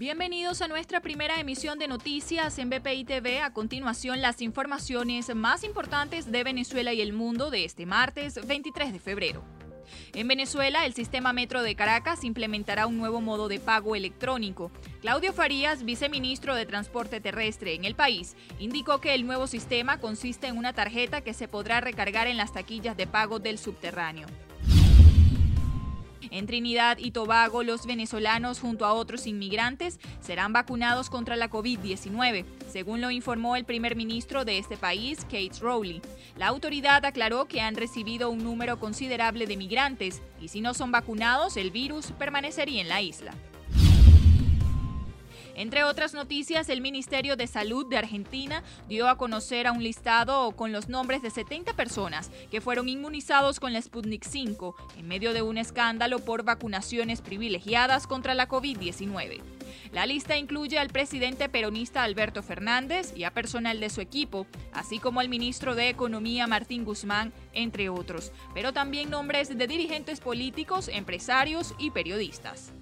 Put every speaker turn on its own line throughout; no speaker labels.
Bienvenidos a nuestra primera emisión de noticias en BPI TV. A continuación, las informaciones más importantes de Venezuela y el mundo de este martes 23 de febrero. En Venezuela, el sistema Metro de Caracas implementará un nuevo modo de pago electrónico. Claudio Farías, viceministro de Transporte Terrestre en el país, indicó que el nuevo sistema consiste en una tarjeta que se podrá recargar en las taquillas de pago del subterráneo. En Trinidad y Tobago, los venezolanos junto a otros inmigrantes serán vacunados contra la COVID-19, según lo informó el primer ministro de este país, Kate Rowley. La autoridad aclaró que han recibido un número considerable de migrantes y si no son vacunados, el virus permanecería en la isla. Entre otras noticias, el Ministerio de Salud de Argentina dio a conocer a un listado con los nombres de 70 personas que fueron inmunizados con la Sputnik 5 en medio de un escándalo por vacunaciones privilegiadas contra la COVID-19. La lista incluye al presidente peronista Alberto Fernández y a personal de su equipo, así como al ministro de Economía Martín Guzmán, entre otros, pero también nombres de dirigentes políticos, empresarios y periodistas.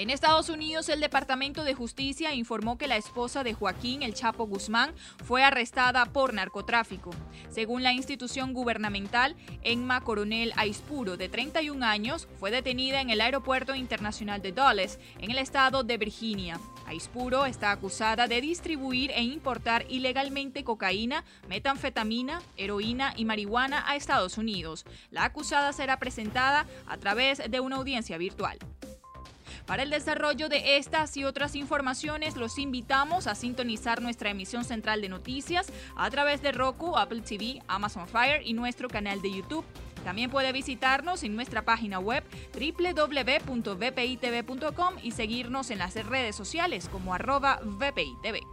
En Estados Unidos, el Departamento de Justicia informó que la esposa de Joaquín El Chapo Guzmán fue arrestada por narcotráfico. Según la institución gubernamental, Emma Coronel Aispuro, de 31 años, fue detenida en el Aeropuerto Internacional de Dulles, en el estado de Virginia. Aispuro está acusada de distribuir e importar ilegalmente cocaína, metanfetamina, heroína y marihuana a Estados Unidos. La acusada será presentada a través de una audiencia virtual. Para el desarrollo de estas y otras informaciones, los invitamos a sintonizar nuestra emisión central de noticias a través de Roku, Apple TV, Amazon Fire y nuestro canal de YouTube. También puede visitarnos en nuestra página web www.vpitv.com y seguirnos en las redes sociales como arroba vpitv.